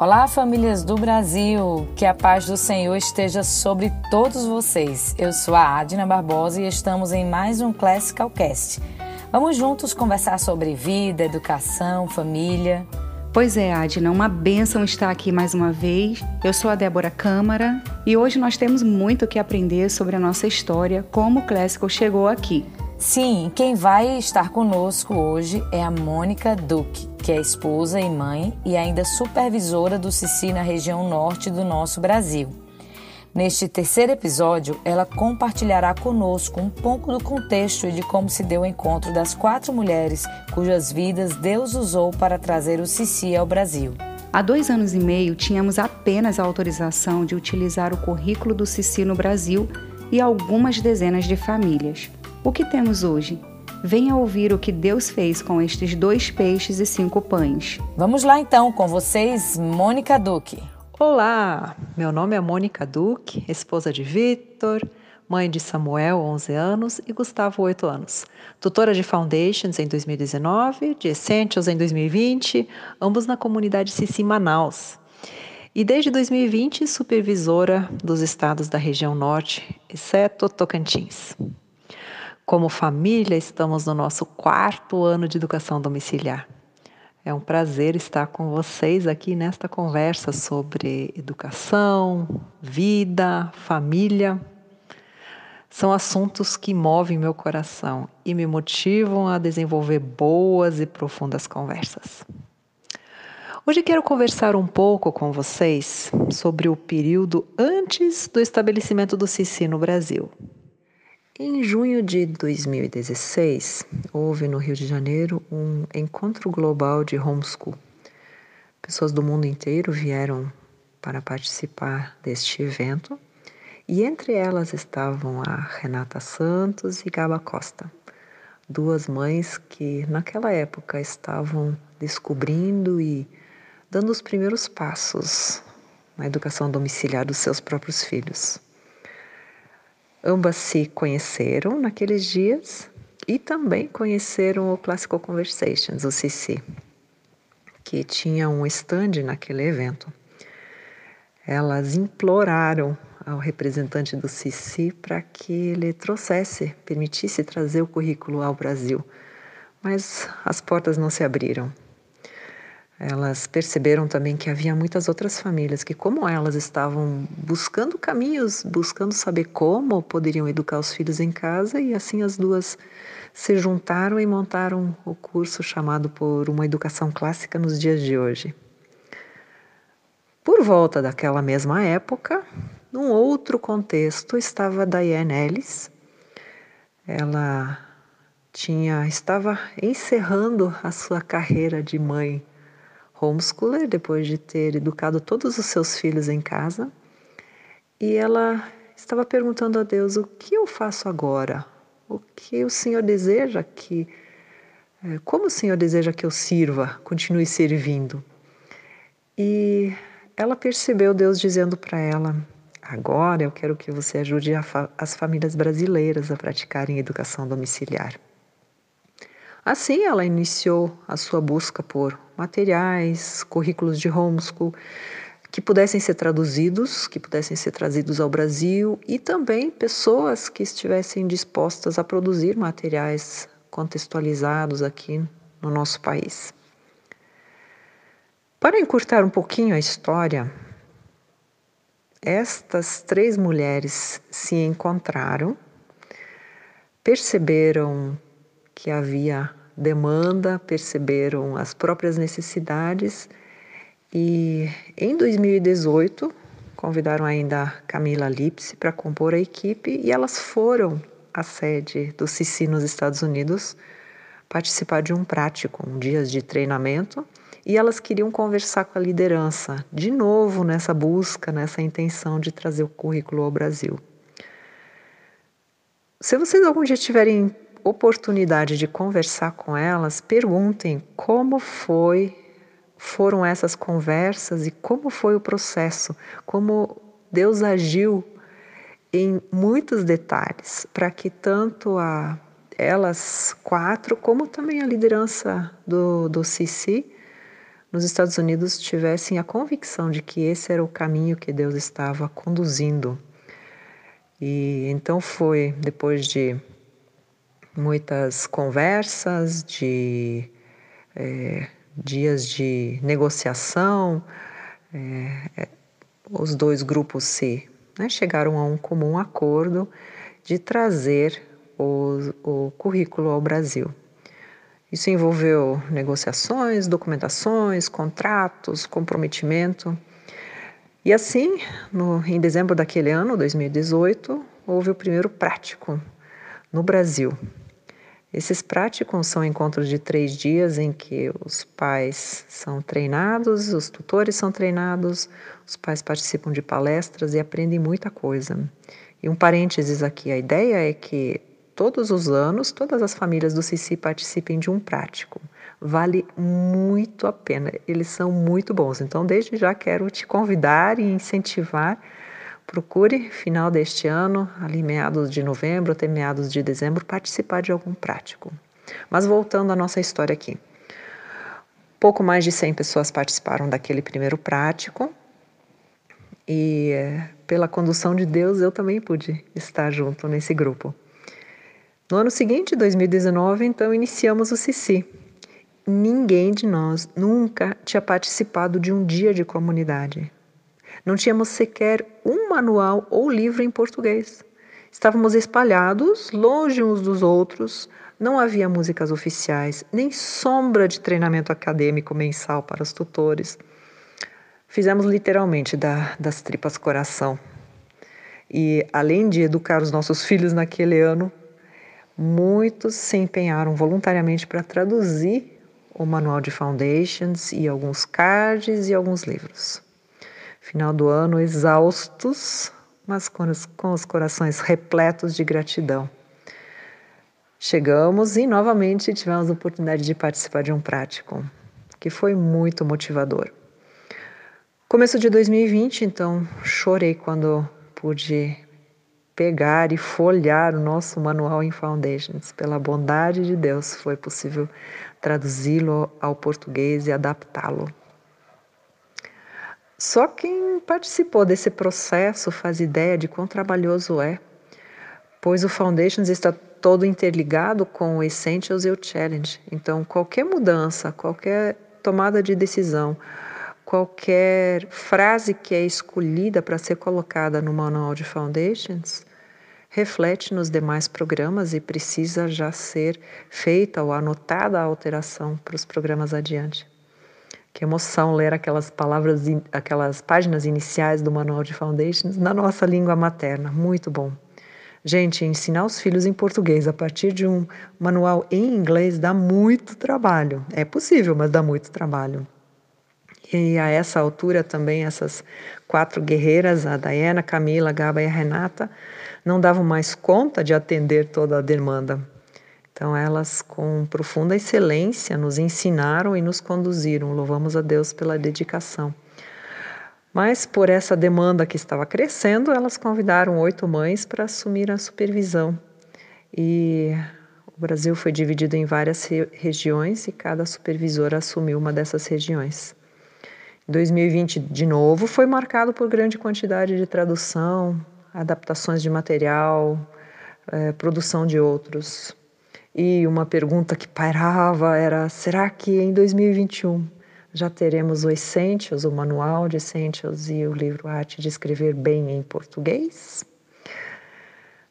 Olá, famílias do Brasil! Que a paz do Senhor esteja sobre todos vocês. Eu sou a Adina Barbosa e estamos em mais um Classical Cast. Vamos juntos conversar sobre vida, educação, família. Pois é, Adina, uma bênção estar aqui mais uma vez. Eu sou a Débora Câmara e hoje nós temos muito que aprender sobre a nossa história, como o Classical chegou aqui. Sim, quem vai estar conosco hoje é a Mônica Duque, que é esposa e mãe e ainda supervisora do Cici na região norte do nosso Brasil. Neste terceiro episódio, ela compartilhará conosco um pouco do contexto e de como se deu o encontro das quatro mulheres cujas vidas Deus usou para trazer o Cici ao Brasil. Há dois anos e meio, tínhamos apenas a autorização de utilizar o currículo do Cici no Brasil e algumas dezenas de famílias. O que temos hoje? Venha ouvir o que Deus fez com estes dois peixes e cinco pães. Vamos lá então com vocês, Mônica Duque. Olá, meu nome é Mônica Duque, esposa de Vitor, mãe de Samuel, 11 anos, e Gustavo, 8 anos. Tutora de Foundations em 2019, de Essentials em 2020, ambos na comunidade Cici Manaus. E desde 2020, supervisora dos estados da região norte, exceto Tocantins. Como família, estamos no nosso quarto ano de educação domiciliar. É um prazer estar com vocês aqui nesta conversa sobre educação, vida, família. São assuntos que movem meu coração e me motivam a desenvolver boas e profundas conversas. Hoje quero conversar um pouco com vocês sobre o período antes do estabelecimento do Cici no Brasil. Em junho de 2016, houve no Rio de Janeiro um encontro global de homeschool. Pessoas do mundo inteiro vieram para participar deste evento e entre elas estavam a Renata Santos e Gaba Costa, duas mães que naquela época estavam descobrindo e dando os primeiros passos na educação domiciliar dos seus próprios filhos. Ambas se conheceram naqueles dias e também conheceram o Classical Conversations, o CC, que tinha um stand naquele evento. Elas imploraram ao representante do CC para que ele trouxesse, permitisse trazer o currículo ao Brasil, mas as portas não se abriram. Elas perceberam também que havia muitas outras famílias que, como elas, estavam buscando caminhos, buscando saber como poderiam educar os filhos em casa, e assim as duas se juntaram e montaram o curso chamado por Uma Educação Clássica nos dias de hoje. Por volta daquela mesma época, num outro contexto, estava Diane Ellis. Ela tinha estava encerrando a sua carreira de mãe homeschooler, depois de ter educado todos os seus filhos em casa. E ela estava perguntando a Deus: o que eu faço agora? O que o Senhor deseja que. Eh, como o Senhor deseja que eu sirva, continue servindo? E ela percebeu Deus dizendo para ela: Agora eu quero que você ajude as famílias brasileiras a praticarem educação domiciliar. Assim, ela iniciou a sua busca por materiais, currículos de homeschool que pudessem ser traduzidos, que pudessem ser trazidos ao Brasil e também pessoas que estivessem dispostas a produzir materiais contextualizados aqui no nosso país. Para encurtar um pouquinho a história, estas três mulheres se encontraram, perceberam que havia demanda, perceberam as próprias necessidades e em 2018 convidaram ainda a Camila Lipse para compor a equipe e elas foram à sede do CICI nos Estados Unidos participar de um prático, um dias de treinamento, e elas queriam conversar com a liderança, de novo nessa busca, nessa intenção de trazer o currículo ao Brasil. Se vocês algum dia tiverem oportunidade de conversar com elas, perguntem como foi foram essas conversas e como foi o processo, como Deus agiu em muitos detalhes para que tanto a elas quatro como também a liderança do, do CC nos Estados Unidos tivessem a convicção de que esse era o caminho que Deus estava conduzindo. E então foi depois de muitas conversas, de é, dias de negociação, é, os dois grupos se né, chegaram a um comum acordo de trazer o, o currículo ao Brasil. Isso envolveu negociações, documentações, contratos, comprometimento. E assim, no, em dezembro daquele ano, 2018, houve o primeiro prático no Brasil. Esses práticos são encontros de três dias em que os pais são treinados, os tutores são treinados, os pais participam de palestras e aprendem muita coisa. E um parênteses aqui: a ideia é que todos os anos, todas as famílias do Cici participem de um prático. Vale muito a pena, eles são muito bons. Então, desde já quero te convidar e incentivar. Procure, final deste ano, ali meados de novembro até meados de dezembro, participar de algum prático. Mas voltando à nossa história aqui. Pouco mais de 100 pessoas participaram daquele primeiro prático. E eh, pela condução de Deus, eu também pude estar junto nesse grupo. No ano seguinte, 2019, então iniciamos o Cici. Ninguém de nós nunca tinha participado de um dia de comunidade. Não tínhamos sequer um manual ou livro em português. Estávamos espalhados, longe uns dos outros, não havia músicas oficiais, nem sombra de treinamento acadêmico mensal para os tutores. Fizemos literalmente da, das tripas coração. E além de educar os nossos filhos naquele ano, Muitos se empenharam voluntariamente para traduzir o manual de Foundations e alguns cards e alguns livros. Final do ano, exaustos, mas com os, com os corações repletos de gratidão. Chegamos e novamente tivemos a oportunidade de participar de um prático, que foi muito motivador. Começo de 2020, então, chorei quando pude pegar e folhear o nosso manual em Foundations. Pela bondade de Deus, foi possível traduzi-lo ao português e adaptá-lo. Só quem participou desse processo faz ideia de quão trabalhoso é, pois o Foundations está todo interligado com o Essentials e o Challenge. Então, qualquer mudança, qualquer tomada de decisão, qualquer frase que é escolhida para ser colocada no manual de Foundations reflete nos demais programas e precisa já ser feita ou anotada a alteração para os programas adiante. Que emoção ler aquelas palavras, aquelas páginas iniciais do manual de Foundations na nossa língua materna. Muito bom. Gente, ensinar os filhos em português a partir de um manual em inglês dá muito trabalho. É possível, mas dá muito trabalho. E a essa altura também essas quatro guerreiras, a Diana, Camila, a Gaba e a Renata, não davam mais conta de atender toda a demanda. Então, elas, com profunda excelência, nos ensinaram e nos conduziram. Louvamos a Deus pela dedicação. Mas, por essa demanda que estava crescendo, elas convidaram oito mães para assumir a supervisão. E o Brasil foi dividido em várias re regiões e cada supervisora assumiu uma dessas regiões. 2020, de novo, foi marcado por grande quantidade de tradução, adaptações de material, é, produção de outros. E uma pergunta que pairava era: será que em 2021 já teremos o Essentials, o manual de Essentials e o livro Arte de Escrever Bem em Português?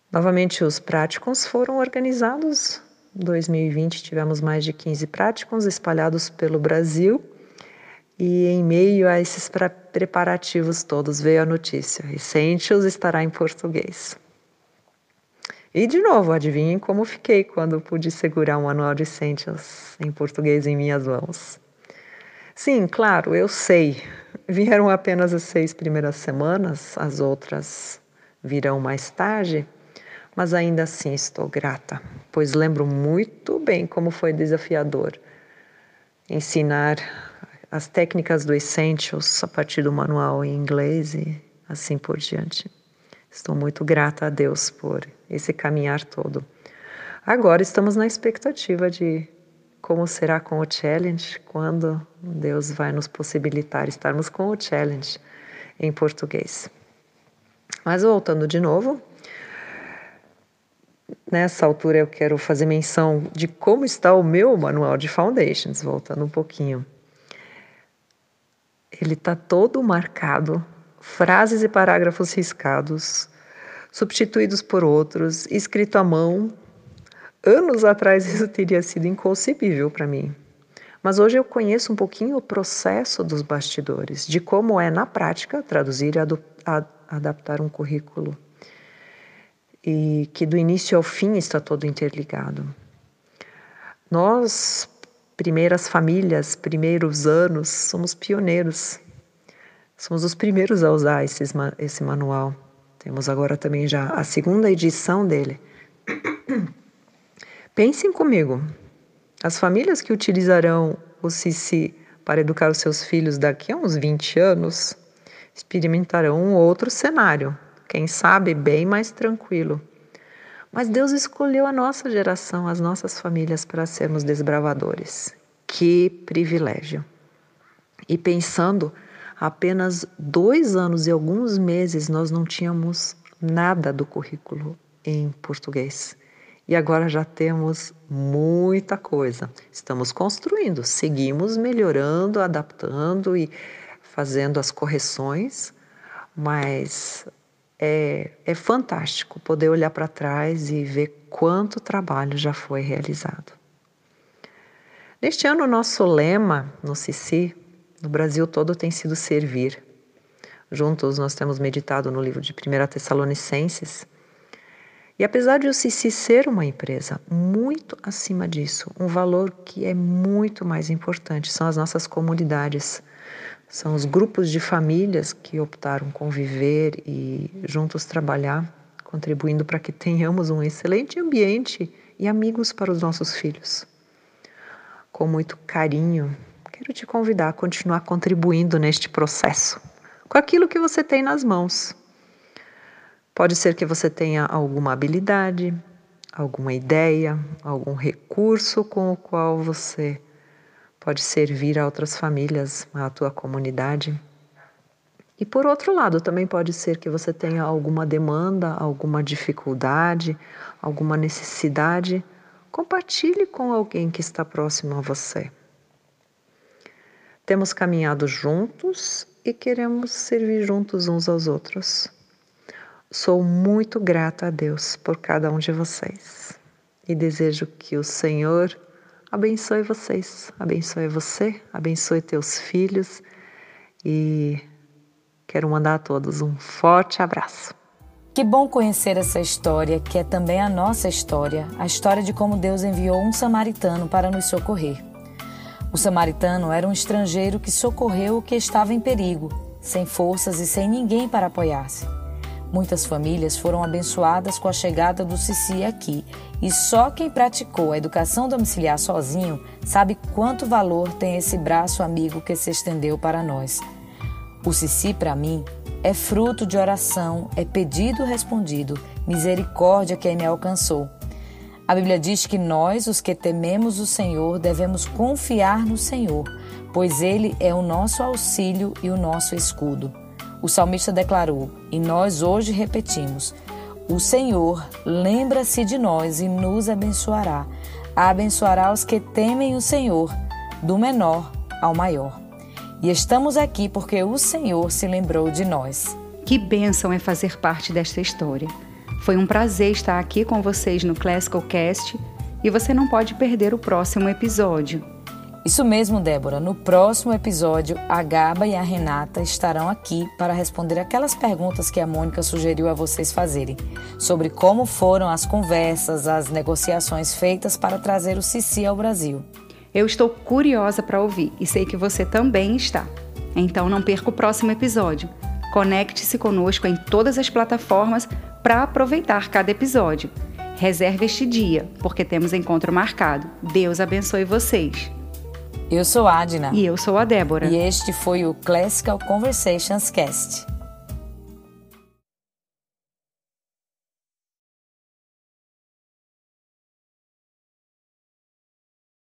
Novamente, os práticos foram organizados. Em 2020 tivemos mais de 15 práticos espalhados pelo Brasil e em meio a esses preparativos todos veio a notícia: Essentials estará em português. E de novo, adivinhem como fiquei quando pude segurar um anual de Essentials em português em minhas mãos. Sim, claro, eu sei. Vieram apenas as seis primeiras semanas, as outras virão mais tarde, mas ainda assim estou grata, pois lembro muito bem como foi desafiador ensinar as técnicas do Essentials a partir do manual em inglês e assim por diante. Estou muito grata a Deus por esse caminhar todo. Agora estamos na expectativa de como será com o challenge, quando Deus vai nos possibilitar estarmos com o challenge em português. Mas voltando de novo, nessa altura eu quero fazer menção de como está o meu manual de Foundations, voltando um pouquinho. Ele está todo marcado, frases e parágrafos riscados, substituídos por outros, escrito à mão. Anos atrás isso teria sido inconcebível para mim. Mas hoje eu conheço um pouquinho o processo dos bastidores, de como é na prática traduzir e adaptar um currículo. E que do início ao fim está todo interligado. Nós, primeiras famílias, primeiros anos, somos pioneiros. Somos os primeiros a usar esses, esse manual. Temos agora também já a segunda edição dele. Pensem comigo. As famílias que utilizarão o Cici para educar os seus filhos daqui a uns 20 anos experimentarão um outro cenário, quem sabe bem mais tranquilo. Mas Deus escolheu a nossa geração, as nossas famílias, para sermos desbravadores. Que privilégio! E pensando, apenas dois anos e alguns meses nós não tínhamos nada do currículo em português. E agora já temos muita coisa. Estamos construindo, seguimos melhorando, adaptando e fazendo as correções, mas é, é fantástico poder olhar para trás e ver quanto trabalho já foi realizado. Neste ano, nosso lema no Cici, no Brasil todo, tem sido servir. Juntos, nós temos meditado no livro de 1 Tessalonicenses. E apesar de o Cici ser uma empresa, muito acima disso, um valor que é muito mais importante são as nossas comunidades são os grupos de famílias que optaram conviver e juntos trabalhar, contribuindo para que tenhamos um excelente ambiente e amigos para os nossos filhos. Com muito carinho, quero te convidar a continuar contribuindo neste processo, com aquilo que você tem nas mãos. Pode ser que você tenha alguma habilidade, alguma ideia, algum recurso com o qual você pode servir a outras famílias, à tua comunidade. E por outro lado, também pode ser que você tenha alguma demanda, alguma dificuldade, alguma necessidade. Compartilhe com alguém que está próximo a você. Temos caminhado juntos e queremos servir juntos uns aos outros. Sou muito grata a Deus por cada um de vocês e desejo que o Senhor abençoe vocês, abençoe você, abençoe teus filhos e quero mandar a todos um forte abraço. Que bom conhecer essa história, que é também a nossa história, a história de como Deus enviou um samaritano para nos socorrer. O samaritano era um estrangeiro que socorreu o que estava em perigo, sem forças e sem ninguém para apoiar-se. Muitas famílias foram abençoadas com a chegada do Cici aqui, e só quem praticou a educação domiciliar sozinho sabe quanto valor tem esse braço amigo que se estendeu para nós. O Cici, para mim, é fruto de oração, é pedido respondido, misericórdia que me alcançou. A Bíblia diz que nós, os que tememos o Senhor, devemos confiar no Senhor, pois Ele é o nosso auxílio e o nosso escudo. O salmista declarou, e nós hoje repetimos: O Senhor lembra-se de nós e nos abençoará. Abençoará os que temem o Senhor, do menor ao maior. E estamos aqui porque o Senhor se lembrou de nós. Que bênção é fazer parte desta história. Foi um prazer estar aqui com vocês no Classical Cast e você não pode perder o próximo episódio. Isso mesmo, Débora. No próximo episódio, a Gaba e a Renata estarão aqui para responder aquelas perguntas que a Mônica sugeriu a vocês fazerem, sobre como foram as conversas, as negociações feitas para trazer o Cici ao Brasil. Eu estou curiosa para ouvir e sei que você também está. Então não perca o próximo episódio. Conecte-se conosco em todas as plataformas para aproveitar cada episódio. Reserve este dia, porque temos encontro marcado. Deus abençoe vocês. Eu sou a Adna. E eu sou a Débora. E este foi o Classical Conversations Cast.